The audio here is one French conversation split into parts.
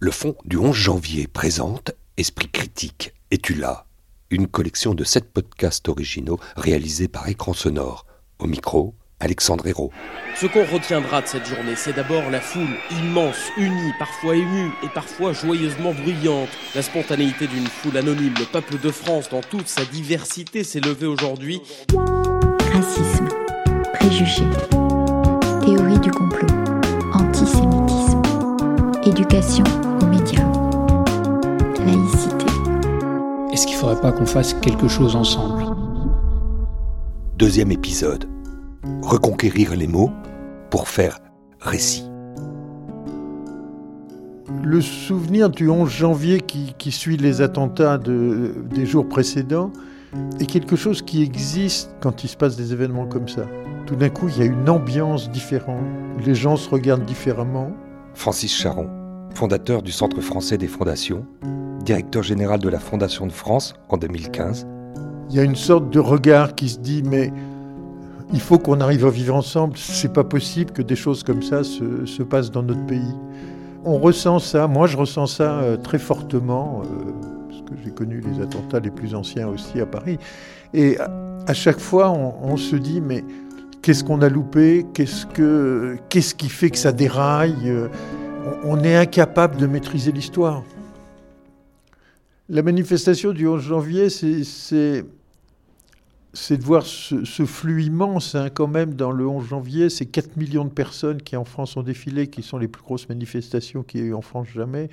Le Fonds du 11 janvier présente Esprit critique. Es-tu là Une collection de sept podcasts originaux réalisés par Écran Sonore. Au micro, Alexandre Hérault. Ce qu'on retiendra de cette journée, c'est d'abord la foule immense, unie, parfois émue et parfois joyeusement bruyante. La spontanéité d'une foule anonyme, le peuple de France dans toute sa diversité s'est levé aujourd'hui. Racisme, préjugés, théorie du complot, antisémitisme, éducation laïcité. Est-ce qu'il ne faudrait pas qu'on fasse quelque chose ensemble? Deuxième épisode. Reconquérir les mots pour faire récit. Le souvenir du 11 janvier qui, qui suit les attentats de- des jours précédents est quelque chose qui existe quand il se passe des événements comme ça. Tout d'un coup, il y a une ambiance différente, les gens se regardent différemment. Francis Charon, fondateur du Centre français des fondations, directeur général de la Fondation de France en 2015. Il y a une sorte de regard qui se dit mais il faut qu'on arrive à vivre ensemble. C'est pas possible que des choses comme ça se, se passent dans notre pays. On ressent ça, moi je ressens ça euh, très fortement, euh, parce que j'ai connu les attentats les plus anciens aussi à Paris. Et à, chaque fois, on, se dit mais qu'est-ce qu'on a loupé? Qu'est-ce que qui fait que ça déraille? Euh, on est incapable de maîtriser l'histoire. La manifestation du 11 janvier, c'est- de voir ce, flux immense hein, quand même dans le 11 janvier. C'est 4 millions de personnes qui en France ont défilé, qui sont les plus grosses manifestations qu'il y a eu en France jamais.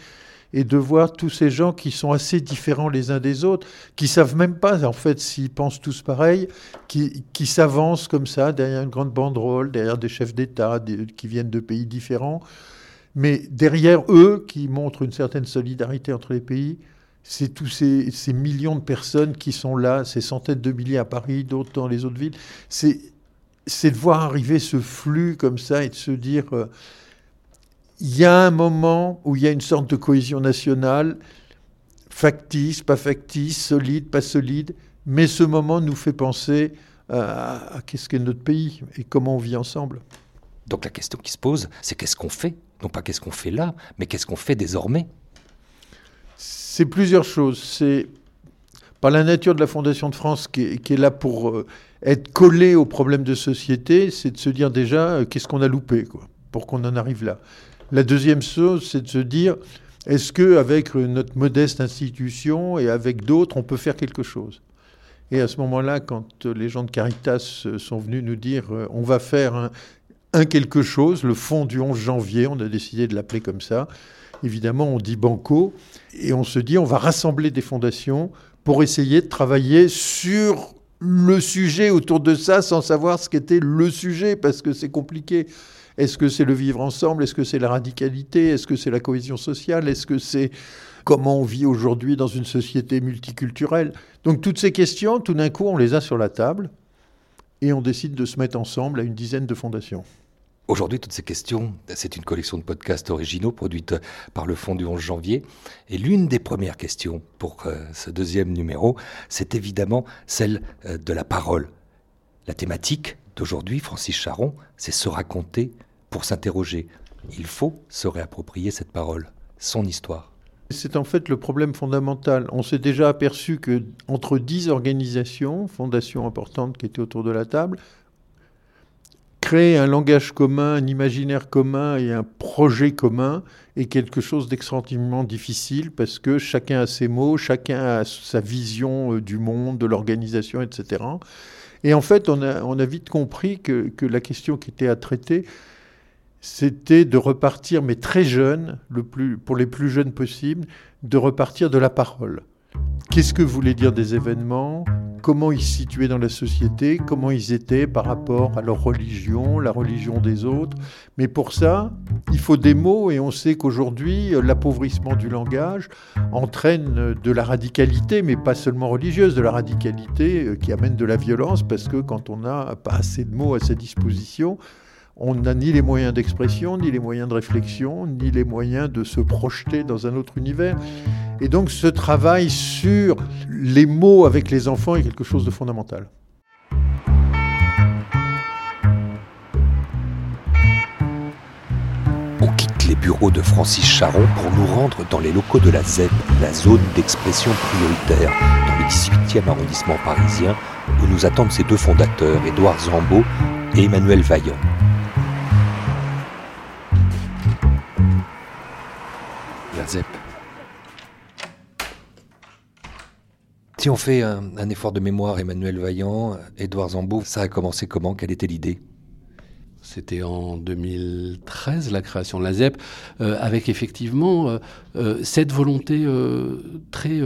Et de voir tous ces gens qui sont assez différents les uns des autres, qui savent même pas en fait s'ils pensent tous pareil, qui, qui s'avancent comme ça derrière une grande banderole, derrière des chefs d'État qui viennent de pays différents. Mais derrière eux, qui montrent une certaine solidarité entre les pays, c'est tous ces, millions de personnes qui sont là, ces centaines de milliers à Paris, d'autres dans les autres villes. C'est, de voir arriver ce flux comme ça et de se dire, euh, il y a un moment où il y a une sorte de cohésion nationale, factice, pas factice, solide, pas solide, mais ce moment nous fait penser à, à qu'est-ce qu'est notre pays et comment on vit ensemble. Donc la question qui se pose, c'est qu'est-ce qu'on fait? Non pas qu'est-ce qu'on fait là, mais qu'est-ce qu'on fait désormais? C'est plusieurs choses. C'est par la nature de la Fondation de France qui est, là pour euh, être collée aux problèmes de société, c'est de se dire déjà euh, qu'est-ce qu'on a loupé quoi, pour qu'on en arrive là. La deuxième chose, c'est de se dire est-ce que avec euh, notre modeste institution et avec d'autres, on peut faire quelque chose? Et à ce moment-là, quand les gens de Caritas sont venus nous dire on va faire un quelque chose, le fond du 11 janvier, on a décidé de l'appeler comme ça. Évidemment, on dit banco et on se dit on va rassembler des fondations pour essayer de travailler sur le sujet autour de ça sans savoir ce qu'était le sujet parce que c'est compliqué. Est-ce que c'est le vivre ensemble? Est-ce que c'est la radicalité? Est-ce que c'est la cohésion sociale? Est-ce que c'est comment on vit aujourd'hui dans une société multiculturelle? Donc toutes ces questions, tout d'un coup, on les a sur la table et on décide de se mettre ensemble à une dizaine de fondations. Aujourd'hui, toutes ces questions, c'est une collection de podcasts originaux produite par le Fonds du 11 janvier. Et l'une des premières questions pour euh, ce deuxième numéro, c'est évidemment celle euh, de la parole. La thématique d'aujourd'hui, Francis Charon, c'est se raconter pour s'interroger. Il faut se réapproprier cette parole, son histoire. C'est en fait le problème fondamental. On s'est déjà aperçu que entre 10 organisations, fondations importantes qui étaient autour de la table, créer un langage commun, un imaginaire commun et un projet commun est quelque chose d'extraordinairement difficile parce que chacun a ses mots, chacun a sa vision euh, du monde, de l'organisation, etc. Et en fait, on a, vite compris que, la question qui était à traiter, c'était de repartir, mais très jeune, pour les plus jeunes possibles, de repartir de la parole. Qu'est-ce que voulaient dire des événements? Comment ils se situaient dans la société? Comment ils étaient par rapport à leur religion, la religion des autres? Mais pour ça, il faut des mots et on sait qu'aujourd'hui, l'appauvrissement du langage entraîne de la radicalité, mais pas seulement religieuse, de la radicalité euh, qui amène de la violence parce que quand on n'a pas assez de mots à sa disposition, on n'a ni les moyens d'expression, ni les moyens de réflexion, ni les moyens de se projeter dans un autre univers. Et donc ce travail sur les mots avec les enfants est quelque chose de fondamental. On quitte les bureaux de Francis Charon pour nous rendre dans les locaux de la ZEP, la zone d'expression prioritaire, dans le 18e arrondissement parisien, où nous attendent ses deux fondateurs, Édouard Zambeau et Emmanuel Vaillant. Si on fait un, effort de mémoire, Emmanuel Vaillant, Édouard Zambeau, ça a commencé comment? Quelle était l'idée? C'était en 2013 la création de la ZEP, euh, avec effectivement euh, euh, cette volonté très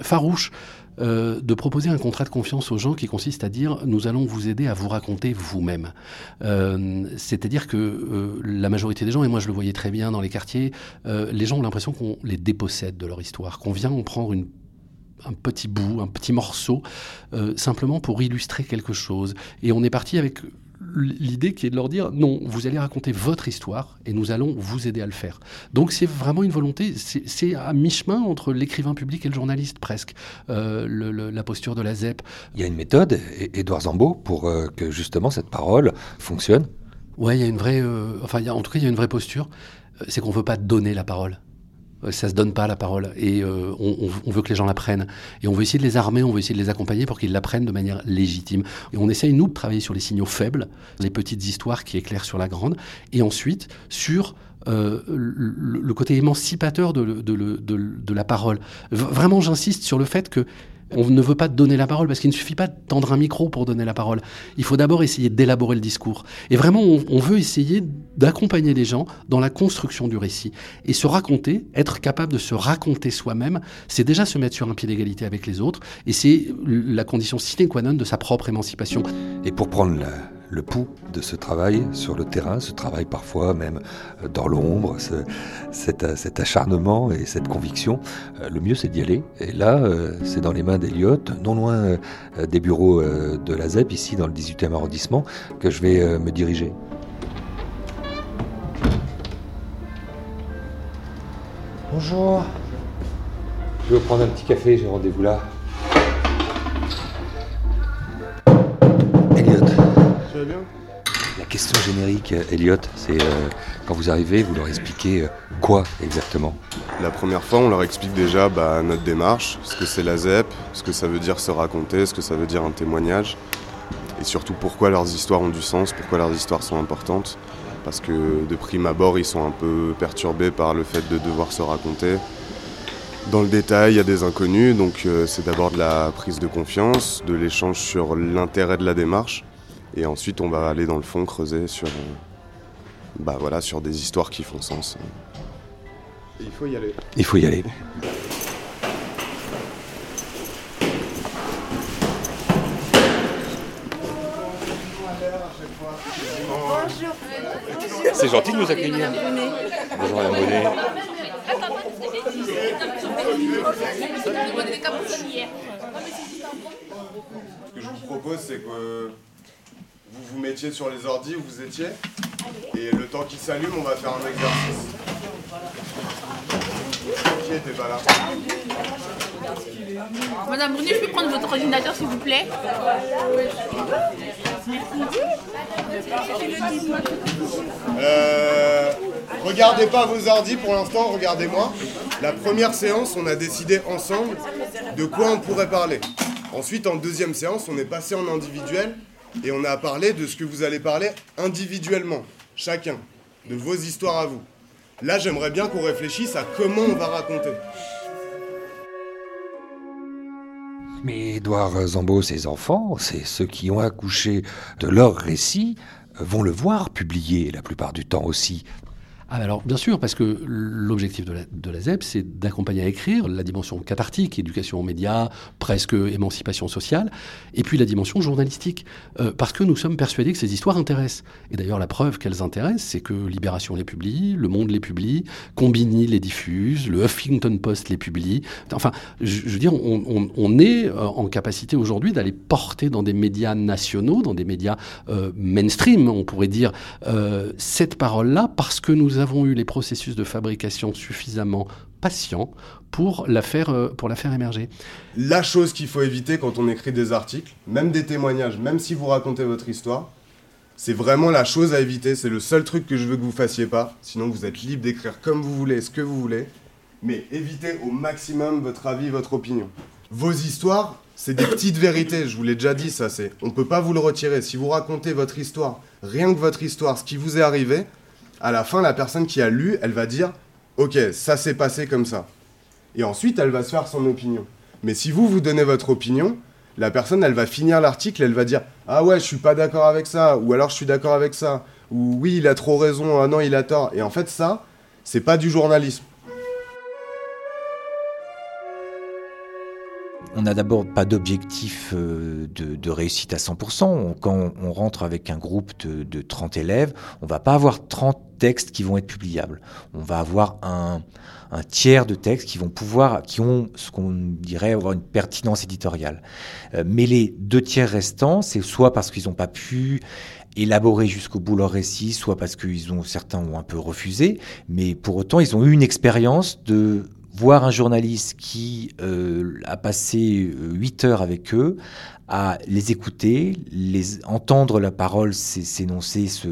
farouche euh, de proposer un contrat de confiance aux gens qui consiste à dire nous allons vous aider à vous raconter vous-même. Euh, C'est-à-dire que euh, la majorité des gens, et moi je le voyais très bien dans les quartiers, les gens ont l'impression qu'on les dépossède de leur histoire, qu'on vient en prendre une un petit bout, un petit morceau, simplement pour illustrer quelque chose. Et on est parti avec l'idée qui est de leur dire non, vous allez raconter votre histoire et nous allons vous aider à le faire. Donc c'est vraiment une volonté, c'est à mi-chemin entre l'écrivain public et le journaliste presque, euh, le- le- la posture de la ZEP. Il y a une méthode, Édouard Zambeau, pour euh, que justement cette parole fonctionne? Ouais, il y a une vraie, euh, enfin il y a- en tout cas il y a une vraie posture, c'est qu'on veut pas donner la parole. Euh, Ça se donne pas la parole et euh, on, veut que les gens la prennent et on veut essayer de les armer, on veut essayer de les accompagner pour qu'ils la prennent de manière légitime. Et on essaye nous de travailler sur les signaux faibles, les petites histoires qui éclairent sur la grande, et ensuite sur euh, le, côté émancipateur de, la parole. Vraiment, j'insiste sur le fait que on ne veut pas donner la parole parce qu'il ne suffit pas de tendre un micro pour donner la parole. Il faut d'abord essayer d'élaborer le discours. Et vraiment, on, on veut essayer d'accompagner les gens dans la construction du récit. Et se raconter, être capable de se raconter soi-même, c'est déjà se mettre sur un pied d'égalité avec les autres. Et c'est la condition sine qua non de sa propre émancipation. Et pour prendre la- le pouls de ce travail sur le terrain, ce travail parfois même euh, dans l'ombre, ce- cet, euh, cet acharnement et cette conviction, euh, le mieux c'est d'y aller. Et là, c'est dans les mains d'Eliott, non loin des bureaux de la ZEP, ici dans le 18e arrondissement, que je vais me diriger. Bonjour. Je vais prendre un petit café, j'ai rendez-vous là. Bien La question générique, euh, Elliot, c'est euh, quand vous arrivez, vous leur expliquez euh, quoi exactement? La première fois, on leur explique déjà bah, notre démarche, ce que c'est la ZEP, ce que ça veut dire se raconter, ce que ça veut dire un témoignage, et surtout pourquoi leurs histoires ont du sens, pourquoi leurs histoires sont importantes. Parce que de prime abord, ils sont un peu perturbés par le fait de devoir se raconter. Dans le détail, il y a des inconnus, donc euh, c'est d'abord de la prise de confiance, de l'échange sur l'intérêt de la démarche, et ensuite on va aller dans le fond creuser sur, euh, bah, voilà, sur des histoires qui font sens. Il faut y aller. Il faut y aller. C'est gentil de nous accueillir. Bonjour Madame Bonnet. Ce que je vous propose, c'est que vous vous mettiez sur les ordis où vous étiez. Et le temps qu'il s'allume, on va faire un exercice. Qui était pas là Madame Brunet, je peux prendre votre ordinateur s'il vous plaît Euh, Regardez pas vos ordis pour l'instant, regardez-moi. La première séance, on a décidé ensemble de quoi on pourrait parler. Ensuite, en deuxième séance, on est passé en individuel et on a parlé de ce que vous allez parler individuellement, chacun, de vos histoires à vous. Là, j'aimerais bien qu'on réfléchisse à comment on va raconter. Mais Édouard Zambeau, ses enfants, c'est ceux qui ont accouché de leur récit, vont le voir publié la plupart du temps aussi. Ah, alors, bien sûr, parce que l'objectif de la, ZEP, c'est d'accompagner à écrire la dimension cathartique, éducation aux médias, presque émancipation sociale, et puis la dimension journalistique, euh, parce que nous sommes persuadés que ces histoires intéressent. Et d'ailleurs, la preuve qu'elles intéressent, c'est que Libération les publie, Le Monde les publie, Combini les diffuse, le Huffington Post les publie. Enfin, je, veux dire, on, est euh, en capacité aujourd'hui d'aller porter dans des médias nationaux, dans des médias euh, mainstream, on pourrait dire, cette parole-là, parce que nous avons eu les processus de fabrication suffisamment patients pour la faire, euh, pour émerger. La chose qu'il faut éviter quand on écrit des articles, même des témoignages, même si vous racontez votre histoire, C'est vraiment la chose à éviter, c'est le seul truc que je veux que vous fassiez pas. Sinon, vous êtes libre d'écrire comme vous voulez, ce que vous voulez. Mais évitez au maximum votre avis, votre opinion. Vos histoires, c'est des petites vérités, je vous l'ai déjà dit, ça c'est. On peut pas vous le retirer. Si vous racontez votre histoire, rien que votre histoire, ce qui vous est arrivé, à la fin, la personne qui a lu, elle va dire Ok, ça s'est passé comme ça. Et ensuite, elle va se faire son opinion. Mais si vous, vous donnez votre opinion, la personne, elle va finir l'article, elle va dire Ah ouais, je suis pas d'accord avec ça, ou alors je suis d'accord avec ça, ou oui, il a trop raison, ah non, il a tort. Et en fait, ça, c'est pas du journalisme. On n'a d'abord pas d'objectif euh, de, réussite à 100%. On- quand on, rentre avec un groupe de, de 30 élèves, on va pas avoir 30 textes qui vont être publiables. On va avoir un, un tiers de textes qui vont pouvoir, qui ont ce qu'on dirait avoir une pertinence éditoriale. Euh, mais les deux tiers restants, c'est soit parce qu'ils n'ont pas pu élaborer jusqu'au bout leur récit, soit parce qu'ils ont certains ont un peu refusé, mais pour autant ils ont eu une expérience de voir un journaliste qui euh, a passé euh, huit heures avec eux, à les écouter, les entendre la parole s'é- s'énoncer, se,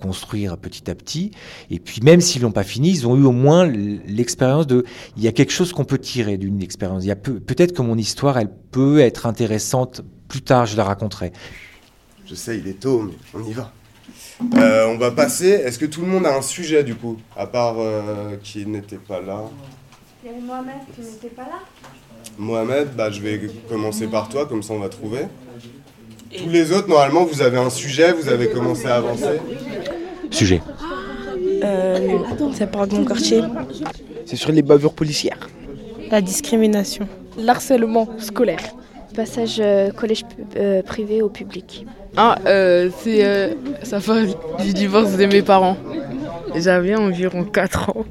construire petit à petit, et puis même s'ils l'ont pas fini, ils ont eu au moins l'expérience de, il y a quelque chose qu'on peut tirer d'une expérience. Il y peut-être que mon histoire, elle peut être intéressante plus tard, je la raconterai. Je sais, il est tôt, mais on y va. Euh, on va passer. Est-ce que tout le monde a un sujet du coup À part euh, qui n'était pas là? Il y avait Mohamed qui n'était pas là. Mohamed, bah, je vais commencer par toi, comme ça on va trouver. Tous les autres, normalement, vous avez un sujet, vous avez commencé à avancer. Sujet. Euh, ça parle de mon quartier. C'est sur les bavures policières. La discrimination. L'harcèlement scolaire. Passage euh, collège euh, privé au public. Ah, euh, c'est. euh, ça parle du divorce de mes parents. J'avais environ 4 ans.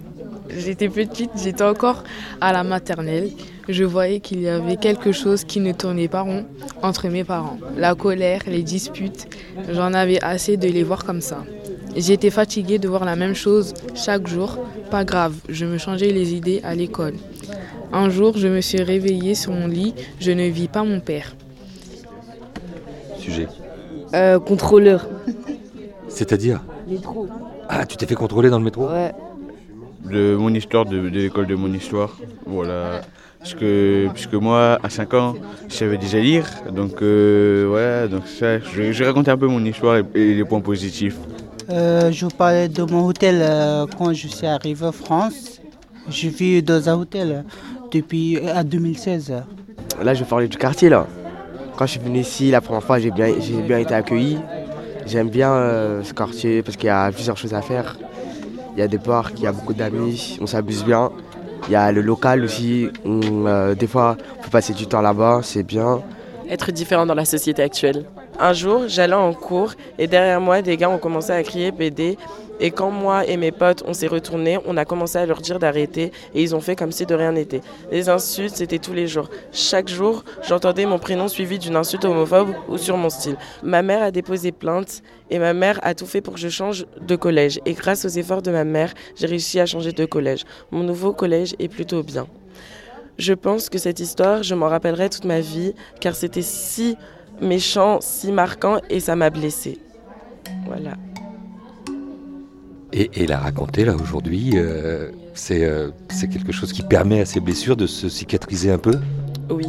J'étais petite, j'étais encore à la maternelle. Je voyais qu'il y avait quelque chose qui ne tournait pas rond entre mes parents. La colère, les disputes, j'en avais assez de les voir comme ça. J'étais fatiguée de voir la même chose chaque jour. Pas grave, je me changeais les idées à l'école. Un jour, je me suis réveillée sur mon lit, je ne vis pas mon père. Sujet. Euh, contrôleur. C'est-à-dire? Métro. Ah, tu t'es fait contrôler dans le métro? Ouais. De mon histoire, de, de l'école de mon histoire. Voilà. Parce que, puisque moi, à 5 ans, je savais déjà lire. Donc, euh, ouais, donc ça, je, je vais raconter un peu mon histoire et, et les points positifs. Euh, je vous parlais de mon hôtel euh, quand je suis arrivé en France. Je vis dans un hôtel depuis à 2016. Là, je vais parler du quartier, là. Quand je suis venu ici, la première fois, j'ai bien, j'ai bien été accueilli. J'aime bien euh, ce quartier parce qu'il y a plusieurs choses à faire. Il y a des parcs, il y a beaucoup d'amis, on s'amuse bien. Il y a le local aussi, euh, des fois, on peut passer du temps là-bas, c'est bien. Être différent dans la société actuelle. Un jour, j'allais en cours et derrière moi, des gars ont commencé à crier PD. Et quand moi et mes potes, on s'est retournés, on a commencé à leur dire d'arrêter et ils ont fait comme si de rien n'était. Les insultes, c'était tous les jours. Chaque jour, j'entendais mon prénom suivi d'une insulte homophobe ou sur mon style. Ma mère a déposé plainte et ma mère a tout fait pour que je change de collège. Et grâce aux efforts de ma mère, j'ai réussi à changer de collège. Mon nouveau collège est plutôt bien. Je pense que cette histoire, je m'en rappellerai toute ma vie, car c'était si méchant, si marquant, et ça m'a blessée. Voilà. Et, et la raconter là aujourd'hui, euh, c'est euh, c'est quelque chose qui permet à ces blessures de se cicatriser un peu? Oui.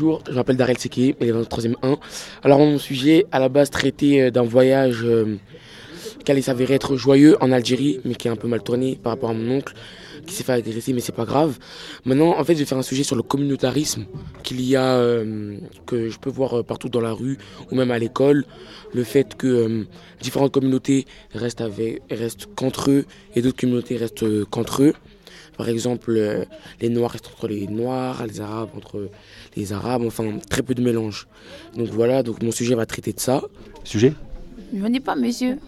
Bonjour, je m'appelle Darel Seki, élève en 3ème 1. Alors mon sujet, à la base, traitait euh, d'un voyage euh, qui allait s'avérer être joyeux en Algérie, mais qui est un peu mal tourné par rapport à mon oncle, qui s'est fait agresser, mais c'est pas grave. Maintenant, en fait, je vais faire un sujet sur le communautarisme qu'il y a, euh, que je peux voir euh, partout dans la rue ou même à l'école. Le fait que différentes communautés restent, avec, restent qu'entre eux et d'autres communautés restent qu'entre eux. Par exemple, euh, les Noirs restent entre les Noirs, les Arabes entre les Arabes, enfin très peu de mélange. Donc voilà, donc mon sujet va traiter de ça. Sujet? Ne venez pas, monsieur.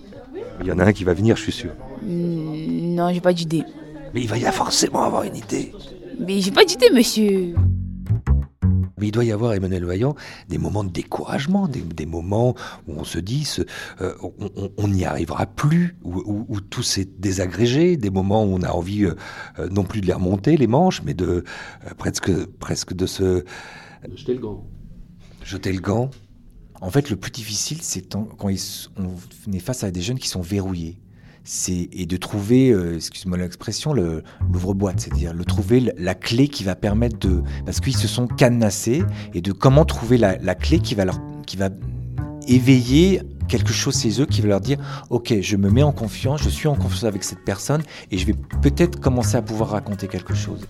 Il y en a un qui va venir, je suis sûr. Hmm, Non, j'ai pas d'idée. Mais il va y a forcément avoir une idée. Mais j'ai pas dit monsieur. Mais il doit y avoir, Emmanuel Vaillant, des moments de découragement, des, moments où on se dit euh, on n'y arrivera plus, où, tout s'est désagrégé, des moments où on a envie euh, euh, non plus de les remonter, les manches, mais de presque, presque de se... jeter le gant. Jeter le gant. En fait, le plus difficile, c'est quand on est face à des jeunes qui sont verrouillés et de trouver, euh, excuse-moi l'expression, l'ouvre-boîte, c'est-à-dire le trouver la clé qui va permettre de, parce qu'ils se sont cadenassés et de comment trouver la, clé qui va leur, qui va éveiller quelque chose chez eux qui va leur dire ok je me mets en confiance je suis en confiance avec cette personne et je vais peut-être commencer à pouvoir raconter quelque chose.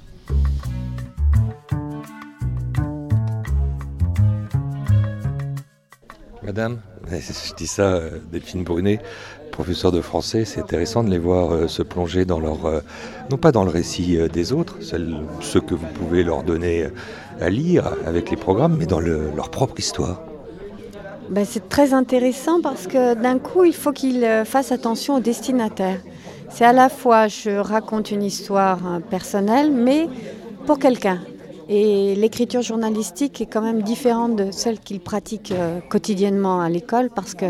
Madame, je dis ça, euh, Delphine Brunet, professeur de français, c'est intéressant de les voir euh, se plonger dans leur, euh, non pas dans le récit des autres, ceux que vous pouvez leur donner à lire avec les programmes, mais dans leur propre histoire. Ben, c'est très intéressant parce que d'un coup, il faut qu'ils fassent attention au destinataire. C'est à la fois, je raconte une histoire personnelle, mais pour quelqu'un. Et l'écriture journalistique est quand même différente de celle qu'ils pratiquent euh, quotidiennement à l'école parce que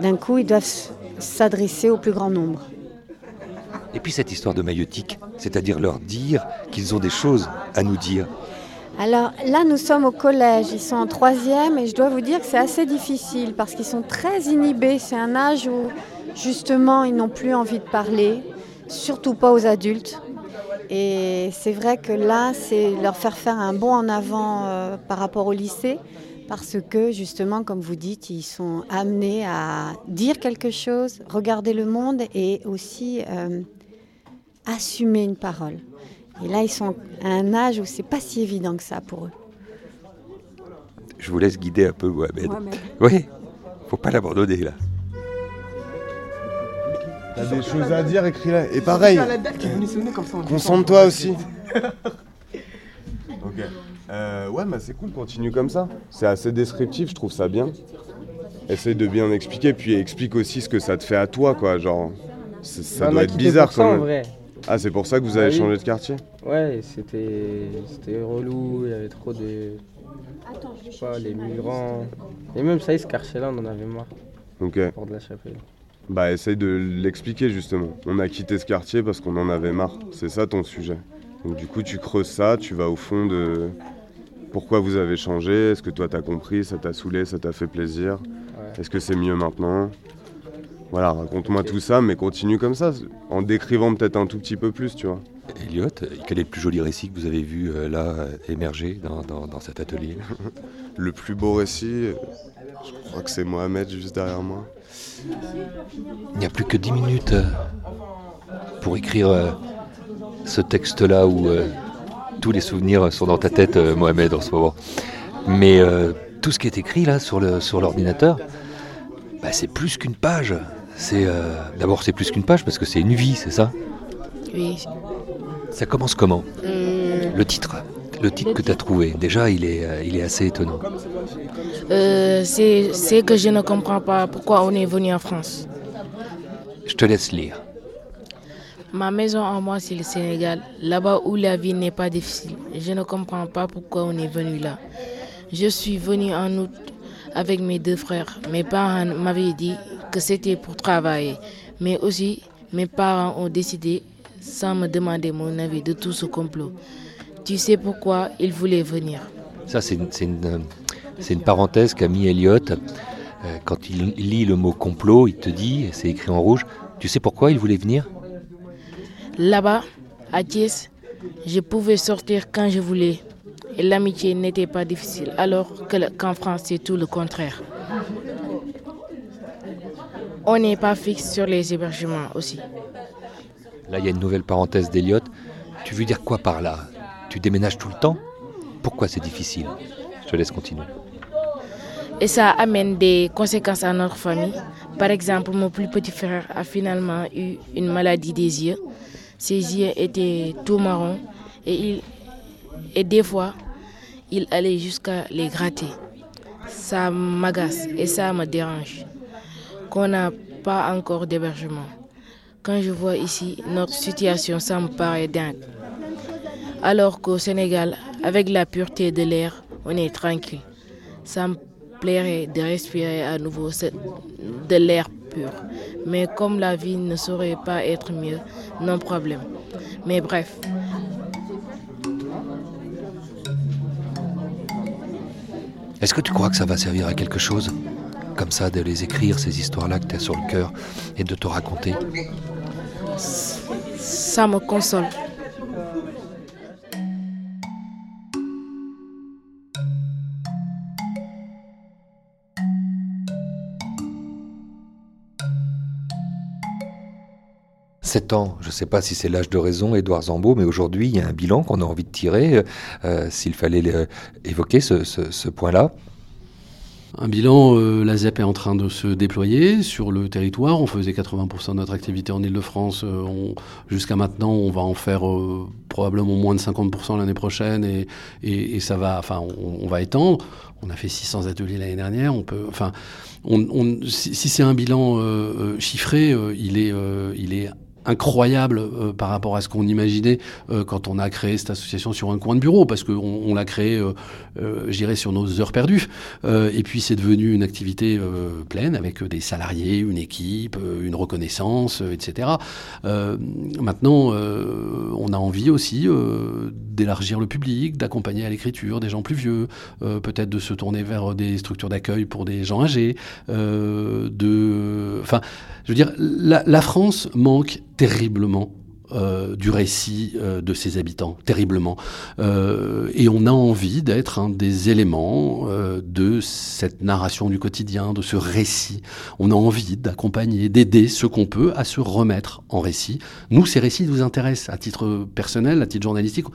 d'un coup, ils doivent s'adresser au plus grand nombre. Et puis cette histoire de maïotique, c'est-à-dire leur dire qu'ils ont des choses à nous dire. Alors là, nous sommes au collège, ils sont en troisième et je dois vous dire que c'est assez difficile parce qu'ils sont très inhibés. C'est un âge où justement ils n'ont plus envie de parler, surtout pas aux adultes. Et c'est vrai que là, c'est leur faire faire un bond en avant euh, par rapport au lycée, parce que justement, comme vous dites, ils sont amenés à dire quelque chose, regarder le monde et aussi euh, assumer une parole. Et là, ils sont à un âge où c'est pas si évident que ça pour eux. Je vous laisse guider un peu, Mohamed. Mohamed. Oui, faut pas l'abandonner là. T'as des choses à dire, écris-la. Et pareil, concentre-toi aussi. ok. Euh, ouais, bah c'est cool, continue comme ça. C'est assez descriptif, je trouve ça bien. Essaye de bien expliquer, puis explique aussi ce que ça te fait à toi, quoi. Genre, ça doit être bizarre quand même. Ah, c'est pour ça que vous avez bah changé de quartier Ouais, c'était relou, il y avait trop de. Je sais pas, les migrants. Et même ça, ce quartier-là, on en avait marre. Ok. Pour de la chapelle. Bah, essaye de l'expliquer justement. On a quitté ce quartier parce qu'on en avait marre. C'est ça ton sujet. Donc, du coup, tu creuses ça, tu vas au fond de pourquoi vous avez changé? Est-ce que toi t'as compris Ça t'a saoulé Ça t'a fait plaisir? Est-ce que c'est mieux maintenant? Voilà, raconte-moi tout ça, mais continue comme ça, en décrivant peut-être un tout petit peu plus, tu vois. Elliot, quel est le plus joli récit que vous avez vu euh, là émerger dans cet atelier? Le plus beau récit, je crois que c'est Mohamed juste derrière moi. Il n'y a plus que 10 minutes euh, pour écrire euh, ce texte-là où euh, tous les souvenirs sont dans ta tête, Mohamed, en ce moment. Mais tout ce qui est écrit là sur l'ordinateur, sur bah, c'est plus qu'une page. C'est d'abord c'est plus qu'une page parce que c'est une vie, c'est ça? Oui. Ça commence comment? Le titre le titre que tu as trouvé, déjà, il est, euh, il est assez étonnant. Euh, c'est que je ne comprends pas pourquoi on est venu en France. Je te laisse lire. Ma maison en moi, c'est le Sénégal, là-bas où la vie n'est pas difficile. Je ne comprends pas pourquoi on est venu là. Je suis venu en août avec mes deux frères. Mes parents m'avaient dit que c'était pour travailler, mais aussi mes parents ont décidé, sans me demander mon avis, de tout ce complot. Tu sais pourquoi il voulait venir Ça, c'est une, une, parenthèse qu'a mis Elliot. Euh, quand il lit le mot complot, il te dit, c'est écrit en rouge, tu sais pourquoi il voulait venir? Là-bas, à Thiès, je pouvais sortir quand je voulais. Et l'amitié n'était pas difficile, alors qu'en France, c'est tout le contraire. On n'est pas fixe sur les hébergements aussi. Là, il y a une nouvelle parenthèse d'Eliott. Tu veux dire quoi par là? Tu déménages tout le temps? Pourquoi c'est difficile? Je te laisse continuer. Et ça amène des conséquences à notre famille. Par exemple, mon plus petit frère a finalement eu une maladie des yeux. Ses yeux étaient tout marrons et, il, et des fois, il allait jusqu'à les gratter. Ça m'agace et ça me dérange qu'on n'a pas encore d'hébergement. Quand je vois ici notre situation, ça me paraît dingue. Alors qu'au Sénégal, avec la pureté de l'air, on est tranquille. Ça me plairait de respirer à nouveau de l'air pur. Mais comme la vie ne saurait pas être mieux, non problème. Mais bref. Est-ce que tu crois que ça va servir à quelque chose? Comme ça, de les écrire, ces histoires-là que tu as sur le cœur, et de te raconter? Ça me console. Sept ans, je ne sais pas si c'est l'âge de raison, Édouard Zambeau, mais aujourd'hui, il y a un bilan qu'on a envie de tirer, euh, s'il fallait évoquer ce, point-là. Un bilan, euh, la ZEP est en train de se déployer sur le territoire. On faisait 80% de notre activité en Ile-de-France. Euh, jusqu'à maintenant, on va en faire probablement moins de 50% l'année prochaine et, ça va, enfin, on, va étendre. On a fait 600 ateliers l'année dernière. On peut, enfin, si, si c'est un bilan chiffré, il est, il est incroyable euh, par rapport à ce qu'on imaginait euh, quand on a créé cette association sur un coin de bureau, parce qu'on on, l'a créé, euh, euh j'irais, sur nos heures perdues. et puis c'est devenu une activité pleine avec des salariés, une équipe, une reconnaissance, etc. maintenant, on a envie aussi d'élargir le public, d'accompagner à l'écriture des gens plus vieux, peut-être de se tourner vers des structures d'accueil pour des gens âgés, de, enfin, je veux dire, la, la France manque terriblement euh, du récit euh, de ses habitants, terriblement. Euh, et on a envie d'être un des éléments de cette narration du quotidien, de ce récit. On a envie d'accompagner, d'aider ce qu'on peut à se remettre en récit. Nous, ces récits nous intéressent à titre personnel, à titre journalistique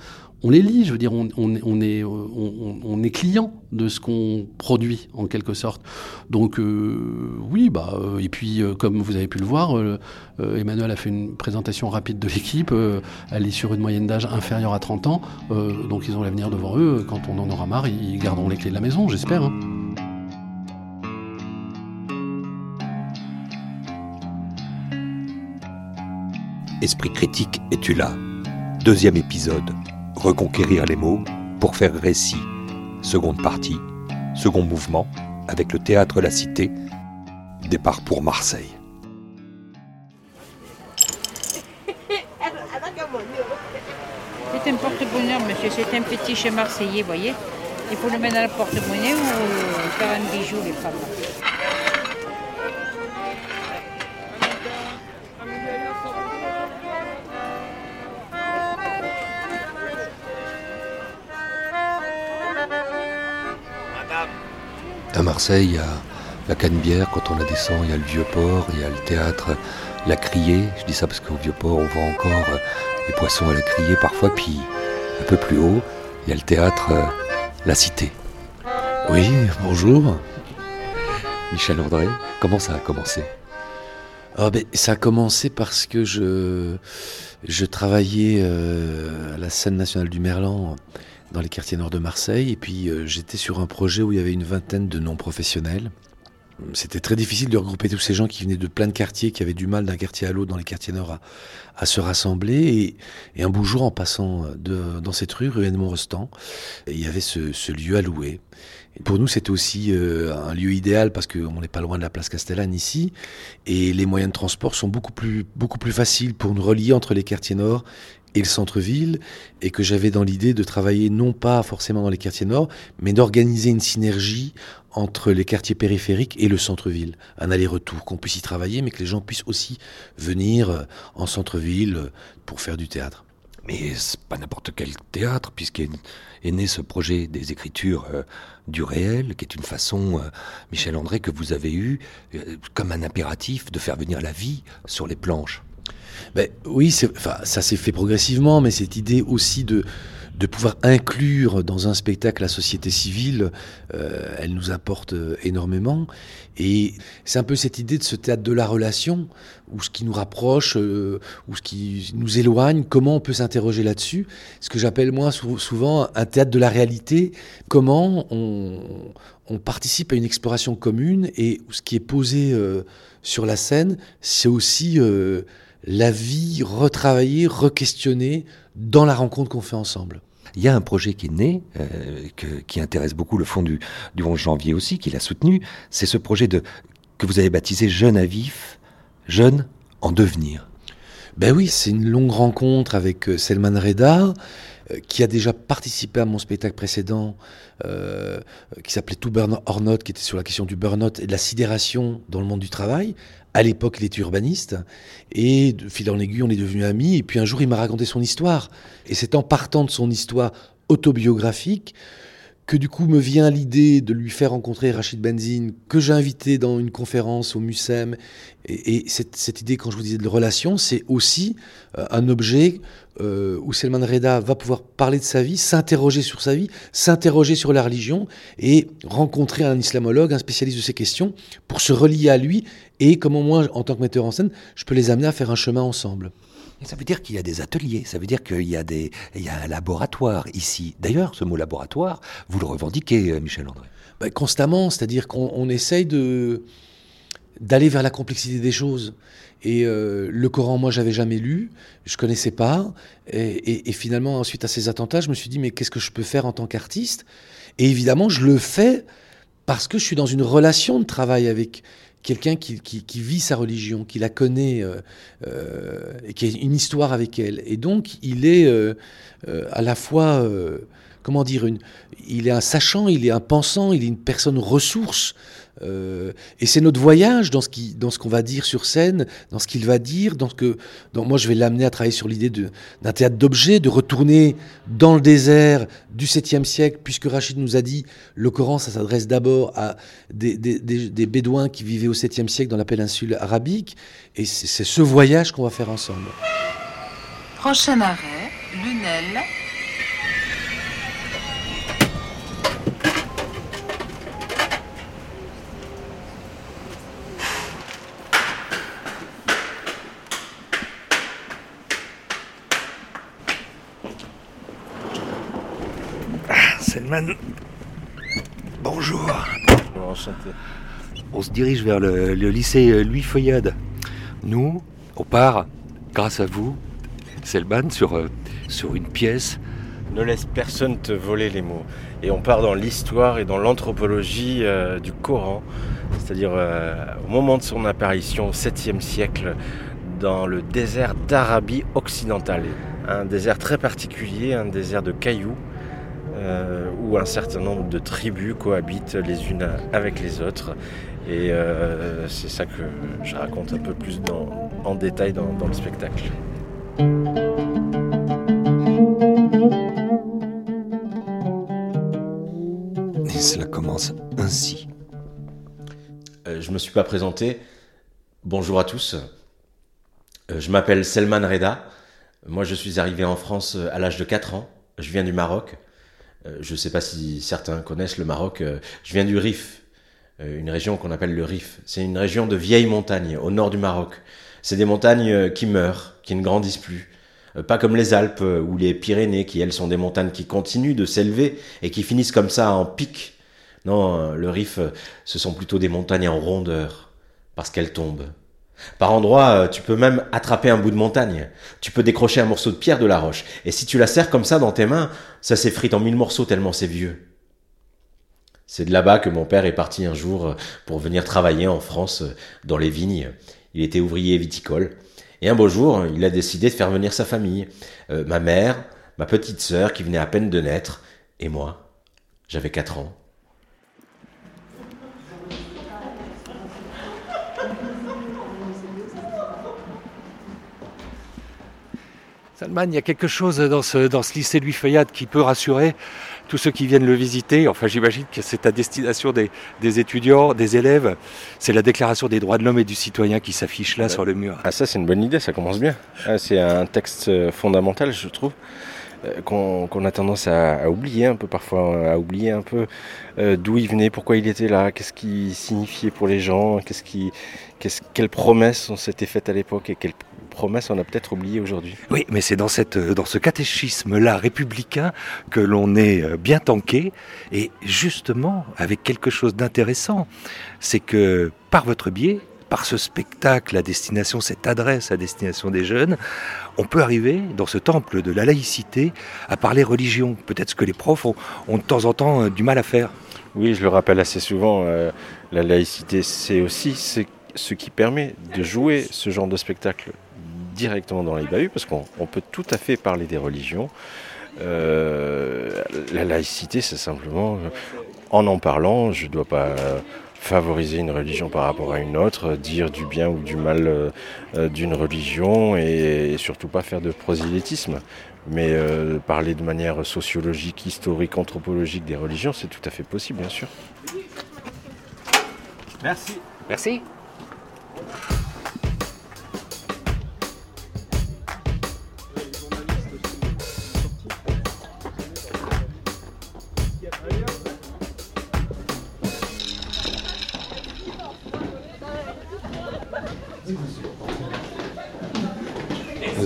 on les lit, je veux dire, on, est, on, est client de ce qu'on produit en quelque sorte. Donc euh, oui, bah, euh, et puis euh, comme vous avez pu le voir, Emmanuel a fait une présentation rapide de l'équipe, elle est sur une moyenne d'âge inférieure à 30 ans, donc ils ont l'avenir devant eux, quand on en aura marre, ils garderont les clés de la maison, j'espère. Hein. Esprit critique, es-tu là? Deuxième épisode. Reconquérir les mots pour faire récit. Seconde partie, second mouvement, avec le théâtre La Cité. Départ pour Marseille. C'est un porte-bonheur, monsieur. C'est un petit chez Marseillais, voyez. Il faut le mettre dans le porte-monnaie ou faire un bijou, les femmes. Marseille, il y a la Canebière, quand on la descend, il y a le Vieux-Port, il y a le théâtre La Criée. Je dis ça parce qu'au Vieux-Port, on voit encore euh, les poissons à la Criée parfois. Puis un peu plus haut, il y a le théâtre euh, La Cité. Oui, bonjour. Michel André, comment ça a commencé? Ah ben, Ça a commencé parce que je, je travaillais euh, à la scène nationale du Merlan dans les quartiers nord de Marseille. Et puis euh, j'étais sur un projet où il y avait une vingtaine de non-professionnels. C'était très difficile de regrouper tous ces gens qui venaient de plein de quartiers, qui avaient du mal d'un quartier à l'autre dans les quartiers nord à, se rassembler. Et, un beau jour, en passant de, dans cette rue, rue Edmond-Rostand, il y avait ce, lieu à louer. Pour nous, c'était aussi euh, un lieu idéal parce qu'on n'est pas loin de la place Castellane ici. Et les moyens de transport sont beaucoup plus, beaucoup plus faciles pour nous relier entre les quartiers nord et le centre-ville, et que j'avais dans l'idée de travailler non pas forcément dans les quartiers nord, mais d'organiser une synergie entre les quartiers périphériques et le centre-ville, un aller-retour, qu'on puisse y travailler, mais que les gens puissent aussi venir euh, en centre-ville euh, pour faire du théâtre. Mais c'est pas n'importe quel théâtre, puisqu'est est né ce projet des écritures euh, du réel, qui est une façon, Michel André, que vous avez eu comme un impératif de faire venir la vie sur les planches. Ben, oui, ça s'est fait progressivement, mais cette idée aussi de, de pouvoir inclure dans un spectacle la société civile, euh, elle nous apporte euh, énormément. Et c'est un peu cette idée de ce théâtre de la relation, ou ce qui nous rapproche, euh, ou ce qui nous éloigne, comment on peut s'interroger là-dessus. Ce que j'appelle moi souvent un théâtre de la réalité, comment on, on, participe à une exploration commune, et ce qui est posé sur la scène, c'est aussi la vie retravaillée, re-questionnée dans la rencontre qu'on fait ensemble. Il y a un projet qui est né, euh, qui intéresse beaucoup le fond du, du 11 janvier aussi, qu'il a soutenu. C'est ce projet de, que vous avez baptisé Jeune à vif, Jeune en devenir. Ben oui, c'est une longue rencontre avec euh, Selman Reda, euh, qui a déjà participé à mon spectacle précédent, euh, qui s'appelait Tout Burn or Not, qui était sur la question du burn-out et de la sidération dans le monde du travail. À l'époque, il était urbaniste. Et de fil en aiguille, on est devenus amis. Et puis un jour, il m'a raconté son histoire. Et c'est en partant de son histoire autobiographique que du coup me vient l'idée de lui faire rencontrer Rachid Benzine, que j'ai invité dans une conférence au MUSEM. Et, et cette, cette, idée, quand je vous disais de relation, c'est aussi euh, un objet euh, où Selman Reda va pouvoir parler de sa vie, s'interroger sur sa vie, s'interroger sur la religion et rencontrer un islamologue, un spécialiste de ces questions, pour se relier à lui et comment moi, en tant que metteur en scène, je peux les amener à faire un chemin ensemble. Ça veut dire qu'il y a des ateliers, ça veut dire qu'il y, a y a un laboratoire ici. D'ailleurs, ce mot laboratoire, vous le revendiquez, euh, Michel André ben, Constamment, c'est-à-dire qu'on essaye de d'aller vers la complexité des choses. Et euh, le Coran, moi, j'avais jamais lu, je connaissais pas. Et, et, et, finalement, suite à ces attentats, je me suis dit, mais qu'est-ce que je peux faire en tant qu'artiste? Et évidemment, je le fais parce que je suis dans une relation de travail avec quelqu'un qui, vit sa religion, qui la connaît euh, euh, et qui a une histoire avec elle. Et donc, il est euh, à la fois, comment dire, il est un sachant, il est un pensant, il est une personne ressource. Euh, et c'est notre voyage dans ce qu'on va dire sur scène, dans ce qu'il va dire, dans ce que, moi je vais l'amener à travailler sur l'idée d'un théâtre d'objets, de retourner dans le désert du 7e siècle, puisque Rachid nous a dit le Coran, ça s'adresse d'abord à des, des, bédouins qui vivaient au 7e siècle dans la péninsule arabique, et c'est ce voyage qu'on va faire ensemble. Prochain arrêt, Lunel, Selman. Bonjour. Enchanté. On se dirige vers le, le lycée Louis Feuillade. Nous, on part, grâce à vous, Selman, sur, euh, sur une pièce. Ne laisse personne te voler les mots. Et on part dans l'histoire et dans l'anthropologie euh, du Coran, c'est-à-dire euh, au moment de son apparition au 7e siècle dans le désert d'Arabie occidentale. Un désert très particulier, un désert de cailloux, euh, où un certain nombre de tribus cohabitent les unes avec les autres. Et euh, c'est ça que je raconte un peu plus dans, en détail dans, dans le spectacle. Et cela commence ainsi. Euh, je ne me suis pas présenté. Bonjour à tous. Je m'appelle Selman Reda. Moi, je suis arrivé en France à l'âge de 4 ans. Je viens du Maroc. Euh, je ne sais pas si certains connaissent le Maroc. Euh, Je viens du Rif, euh, une région qu'on appelle le Rif. C'est une région de vieilles montagnes au nord du Maroc. C'est des montagnes qui meurent, qui ne grandissent plus. Pas comme les Alpes ou les Pyrénées, qui elles sont des montagnes qui continuent de s'élever et qui finissent comme ça en pic. Non, le Rif, ce sont plutôt des montagnes en rondeur, parce qu'elles tombent. Par endroits, euh, tu peux même attraper un bout de montagne. Tu peux décrocher un morceau de pierre de la roche. Et si tu la serres comme ça dans tes mains, ça s'effrite en mille morceaux tellement c'est vieux. C'est de là-bas que mon père est parti un jour euh, pour venir travailler en France euh, dans les vignes. Il était ouvrier viticole. Et un beau jour, il a décidé de faire venir sa famille. Ma mère, ma petite sœur qui venait à peine de naître, et moi. J'avais 4 ans. Salman, il y a quelque chose dans ce, dans ce lycée Louis Feuillade qui peut rassurer tous ceux qui viennent le visiter. Enfin, j'imagine que c'est à destination des, des, étudiants, des élèves. C'est la déclaration des droits de l'homme et du citoyen qui s'affiche là sur le mur. Ah ça c'est une bonne idée, ça commence bien. Ah, c'est un texte euh, fondamental je trouve, euh, qu'on a tendance à, à oublier un peu parfois, à oublier un peu euh, d'où il venait, pourquoi il était là, qu'est-ce qui signifiait pour les gens, qu'est-ce qui, qu'est-ce, quelles promesses ont été faites à l'époque et quelles promesses on a peut-être oubliées aujourd'hui. Oui, mais c'est dans, cette, dans ce catéchisme-là républicain que l'on est euh, bien tanké, et justement avec quelque chose d'intéressant, c'est que par votre biais, par ce spectacle à destination, cette adresse à destination des jeunes, on peut arriver, dans ce temple de la laïcité, à parler religion. Peut-être ce que les profs ont, ont de temps en temps euh, du mal à faire. Oui, je le rappelle assez souvent, euh, la laïcité, c'est aussi ce, ce qui permet de jouer ce genre de spectacle directement dans les bahuts, parce qu'on on peut tout à fait parler des religions. Euh, la laïcité, c'est simplement, en en parlant, je ne dois pas favoriser une religion par rapport à une autre, dire du bien ou du mal euh, euh, d'une religion et, et surtout pas faire de prosélytisme. Mais euh, parler de manière sociologique, historique, anthropologique des religions, c'est tout à fait possible, bien sûr. Merci. Merci.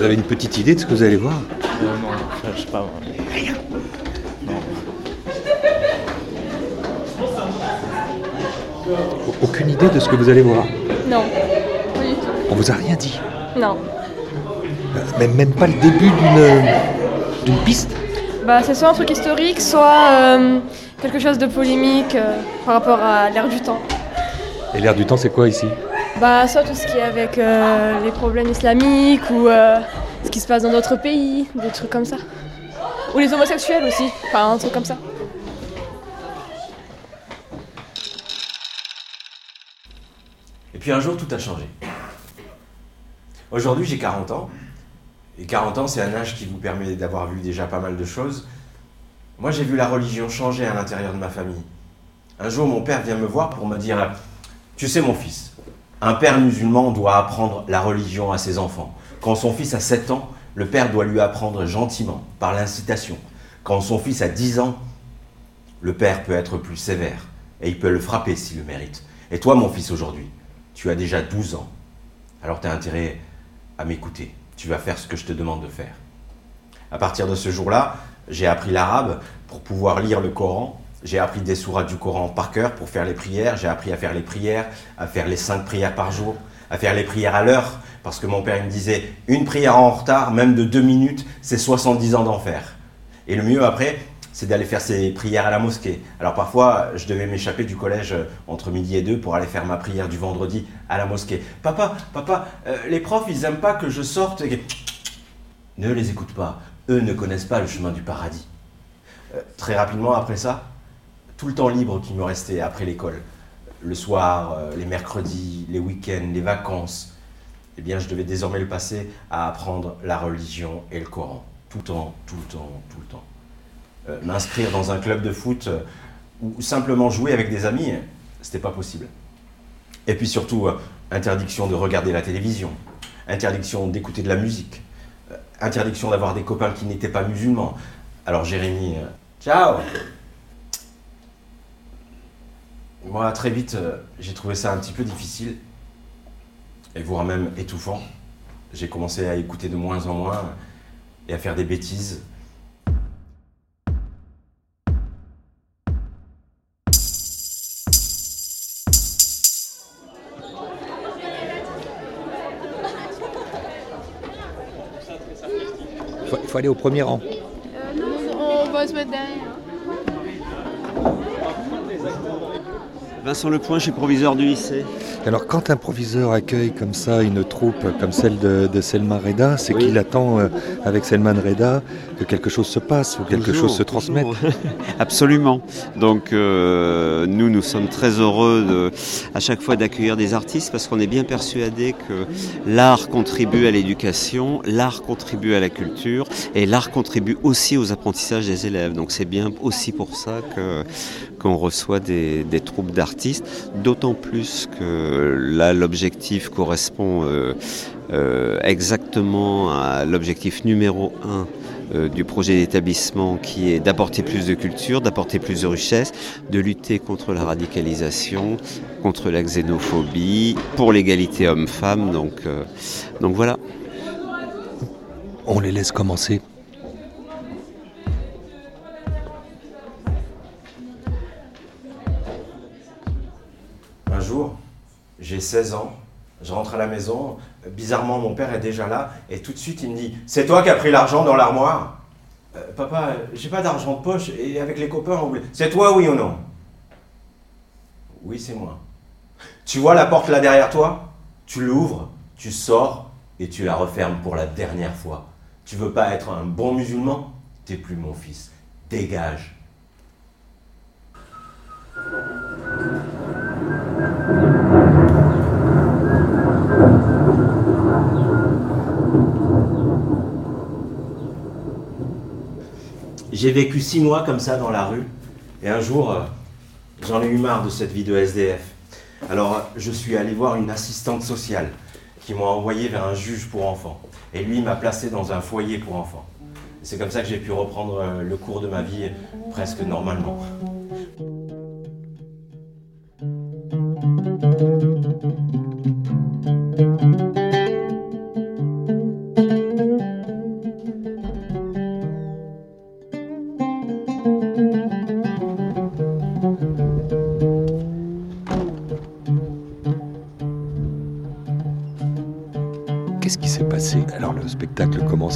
Avez une petite idée de ce que vous allez voir Euh, non, je sais pas. moi. Aucune idée de ce que vous allez voir Non, pas du tout. On vous a rien dit Non. Euh, Même, même pas le début d'une d'une piste Bah, c'est soit un truc historique, soit euh, quelque chose de polémique euh, par rapport à l'ère du temps. Et l'air du temps, c'est quoi ici? Bah, soit tout ce qui est avec euh, les problèmes islamiques ou euh, ce qui se passe dans d'autres pays, des trucs comme ça. Ou les homosexuels aussi, enfin un truc comme ça. Et puis un jour, tout a changé. Aujourd'hui, j'ai 40 ans. Et 40 ans, c'est un âge qui vous permet d'avoir vu déjà pas mal de choses. Moi, j'ai vu la religion changer à l'intérieur de ma famille. Un jour, mon père vient me voir pour me dire Tu sais, mon fils, un père musulman doit apprendre la religion à ses enfants. Quand son fils a 7 ans, le père doit lui apprendre gentiment, par l'incitation. Quand son fils a 10 ans, le père peut être plus sévère et il peut le frapper s'il le mérite. Et toi, mon fils, aujourd'hui, tu as déjà 12 ans. Alors tu as intérêt à m'écouter. Tu vas faire ce que je te demande de faire. À partir de ce jour-là, j'ai appris l'arabe pour pouvoir lire le Coran. J'ai appris des sourates du Coran par cœur pour faire les prières. J'ai appris à faire les prières, à faire les cinq prières par jour, à faire les prières à l'heure. Parce que mon père me disait, une prière en retard, même de deux minutes, c'est 70 ans d'enfer. Et le mieux après, c'est d'aller faire ses prières à la mosquée. Alors parfois, je devais m'échapper du collège euh, entre midi et deux pour aller faire ma prière du vendredi à la mosquée. Papa, papa, euh, les profs, ils aiment pas que je sorte. et- Ne les écoute pas. Eux ne connaissent pas le chemin du paradis. Euh, très rapidement après ça, tout le temps libre qui me restait après l'école, le soir, les mercredis, les week-ends, les vacances, eh bien, je devais désormais le passer à apprendre la religion et le Coran. Tout le temps, tout le temps, tout le temps. Euh, M'inscrire dans un club de foot euh, ou simplement jouer avec des amis, c'était pas possible. Et puis surtout, euh, interdiction de regarder la télévision, interdiction d'écouter de la musique, interdiction d'avoir des copains qui n'étaient pas musulmans. Alors Jérémy, ciao Moi, très vite, j'ai trouvé ça un petit peu difficile, et voire même étouffant. J'ai commencé à écouter de moins en moins et à faire des bêtises. Il faut, faut aller au premier rang. On va se mettre derrière. Vincent Lepoint, je suis proviseur du lycée. Alors, quand un proviseur accueille comme ça une troupe comme celle de, de Selma Reda, c'est qu'il attend euh, avec Selman Reda que quelque chose se passe ou quelque Toujours, chose se transmette. toujours. Absolument. Donc euh, nous, nous sommes très heureux de, à chaque fois d'accueillir des artistes parce qu'on est bien persuadé que l'art contribue à l'éducation, l'art contribue à la culture et l'art contribue aussi aux apprentissages des élèves. Donc c'est bien aussi pour ça que qu'on reçoit des, des troupes d'autant plus que là l'objectif correspond euh, euh, exactement à l'objectif numéro un euh, du projet d'établissement qui est d'apporter plus de culture, d'apporter plus de richesse, de lutter contre la radicalisation, contre la xénophobie, pour l'égalité homme-femme. Donc, donc voilà. On les laisse commencer. 16 ans, Je rentre à la maison, bizarrement mon père est déjà là, et tout de suite il me dit C'est toi qui as pris l'argent dans l'armoire? Euh, Papa, j'ai pas d'argent de poche, et avec les copains on voulait. C'est toi, oui ou non? Oui, c'est moi. Tu vois la porte là derrière toi? Tu l'ouvres, tu sors, et tu la refermes pour la dernière fois. Tu veux pas être un bon musulman? T'es plus mon fils. Dégage. J'ai vécu six mois comme ça dans la rue, et un jour, euh, j'en ai eu marre de cette vie de SDF. Alors, je suis allé voir une assistante sociale qui m'a envoyé vers un juge pour enfants. Et lui m'a placé dans un foyer pour enfants. C'est comme ça que j'ai pu reprendre euh, le cours de ma vie presque normalement.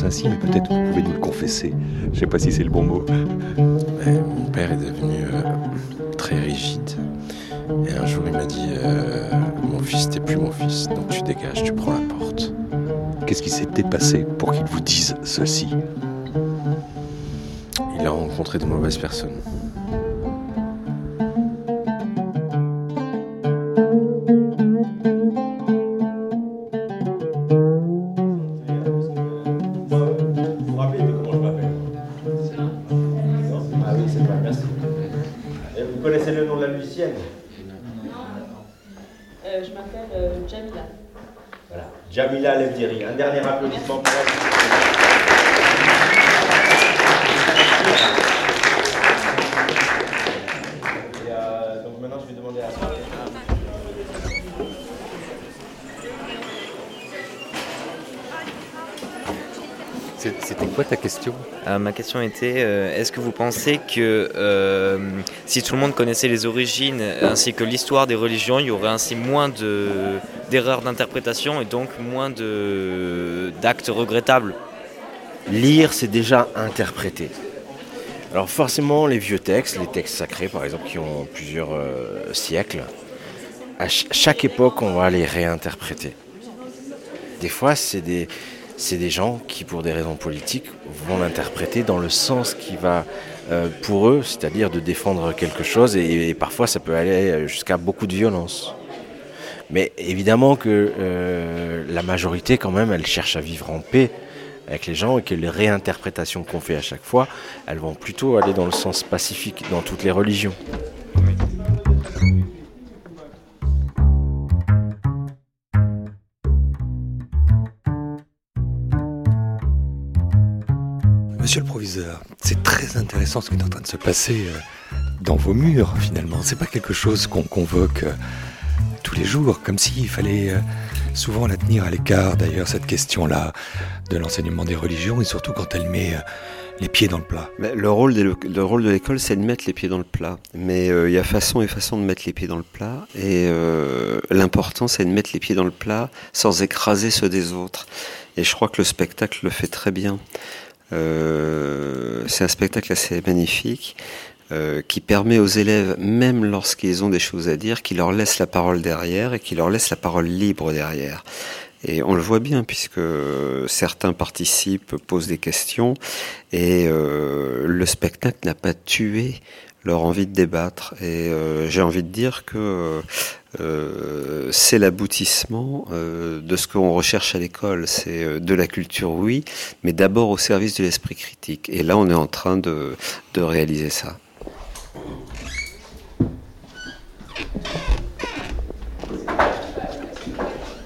Commence ainsi, mais peut-être vous pouvez nous le confesser. Je sais pas si c'est le bon mot. Mon père est devenu euh, très rigide. Et un jour, il m'a dit euh, Mon fils, t'es plus mon fils, donc tu dégages, tu prends la porte. Qu'est-ce qui s'était passé pour qu'il vous dise ceci? Il a rencontré de mauvaises personnes. C'était quoi ta question Euh, ma question était euh, est-ce que vous pensez que euh, si tout le monde connaissait les origines ainsi que l'histoire des religions, il y aurait ainsi moins de- d'erreurs d'interprétation et donc moins d'actes regrettables? Lire, c'est déjà interpréter. Alors forcément, les vieux textes, les textes sacrés par exemple, qui ont plusieurs siècles, à ch- chaque époque, on va les réinterpréter. Des fois, c'est des, c'est des gens qui, pour des raisons politiques, vont l'interpréter dans le sens qui va euh, pour eux, c'est-à-dire de défendre quelque chose, et, parfois ça peut aller jusqu'à beaucoup de violence. Mais évidemment que euh, la majorité, quand même, elle cherche à vivre en paix avec les gens et que les réinterprétations qu'on fait à chaque fois, elles vont plutôt aller dans le sens pacifique dans toutes les religions. C'est très intéressant ce qui est en train de se passer euh, dans vos murs finalement. C'est pas quelque chose qu'on convoque euh, tous les jours, comme s'il fallait euh, souvent la tenir à l'écart d'ailleurs, cette question-là de l'enseignement des religions, et surtout quand elle met les pieds dans le plat. Le, rôle de l'école, c'est de mettre les pieds dans le plat. Mais il y a façon et façon de mettre les pieds dans le plat. Et l'important, c'est de mettre les pieds dans le plat sans écraser ceux des autres. Et je crois que le spectacle le fait très bien. Euh, c'est un spectacle assez magnifique euh, qui permet aux élèves, même lorsqu'ils ont des choses à dire, qui leur laisse la parole derrière et qui leur laisse la parole libre derrière. Et on le voit bien puisque certains participent, posent des questions et euh, le spectacle n'a pas tué leur envie de débattre. Et euh, j'ai envie de dire que euh, c'est l'aboutissement euh, de ce qu'on recherche à l'école. C'est euh, de la culture, oui, mais d'abord au service de l'esprit critique. Et là, on est en train de, de réaliser ça.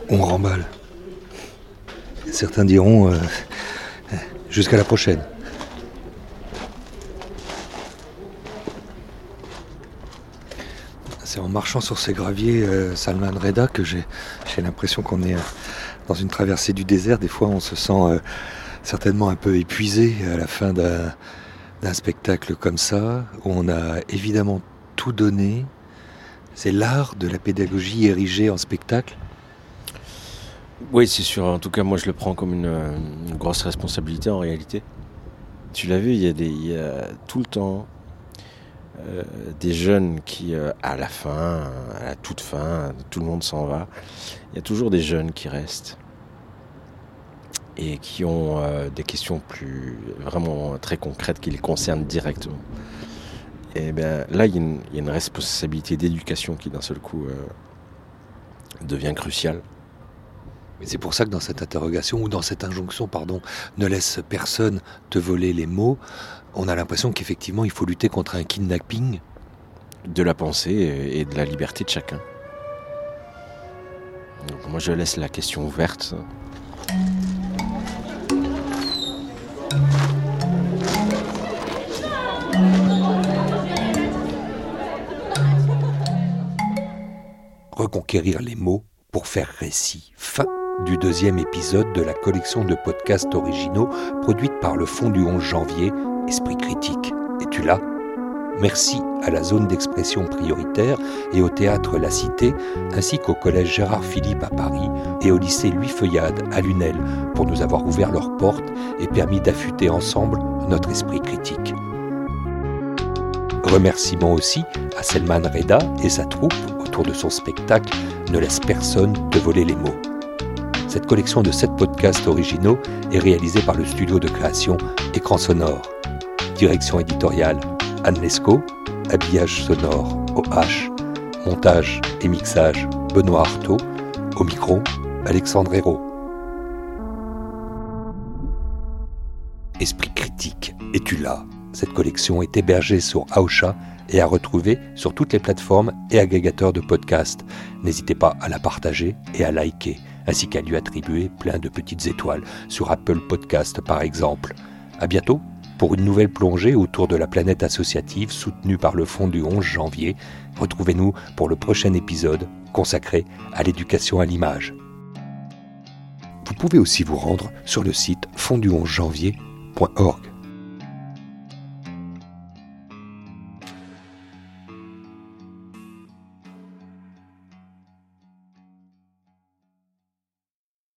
On remballe. Certains diront euh, jusqu'à la prochaine. C'est en marchant sur ces graviers euh, Salman Reda que j'ai l'impression qu'on est euh, dans une traversée du désert. Des fois, on se sent euh, certainement un peu épuisé à la fin d'un spectacle comme ça, où on a évidemment tout donné. C'est l'art de la pédagogie érigée en spectacle. Oui, c'est sûr. En tout cas, moi, je le prends comme une, grosse responsabilité en réalité. Tu l'as vu, il y, il y a tout le temps euh, des jeunes qui, euh, à la fin, à la toute fin, tout le monde s'en va. Il y a toujours des jeunes qui restent et qui ont euh, des questions plus vraiment très concrètes qui les concernent directement. Et bien là, il y, y a une responsabilité d'éducation qui d'un seul coup devient cruciale. Mais c'est pour ça que dans cette interrogation ou dans cette injonction, pardon, ne laisse personne te voler les mots, on a l'impression qu'effectivement il faut lutter contre un kidnapping. De la pensée et de la liberté de chacun. Donc moi je laisse la question ouverte. Reconquérir les mots pour faire récit. Fin du deuxième épisode de la collection de podcasts originaux produite par le Fonds du 11 janvier, Esprit critique. Es-tu là? Merci à la zone d'expression prioritaire et au théâtre La Cité, ainsi qu'au collège Gérard Philippe à Paris et au lycée Louis Feuillade à Lunel pour nous avoir ouvert leurs portes et permis d'affûter ensemble notre esprit critique. Remerciements aussi à Selman Reda et sa troupe autour de son spectacle Ne laisse personne te voler les mots. Cette collection de sept podcasts originaux est réalisée par le studio de création Écran Sonore. Direction éditoriale Anne Lescaut, habillage sonore OH, montage et mixage Benoît Artaud, au micro Alexandre Hérault. Esprit critique, es-tu là? Cette collection est hébergée sur Aosha et à retrouver sur toutes les plateformes et agrégateurs de podcasts. N'hésitez pas à la partager et à liker, ainsi qu'à lui attribuer plein de petites étoiles sur Apple Podcast par exemple. À bientôt pour une nouvelle plongée autour de la planète associative soutenue par le Fonds du 11 janvier. Retrouvez-nous pour le prochain épisode consacré à l'éducation à l'image. Vous pouvez aussi vous rendre sur le site fondu11janvier.org.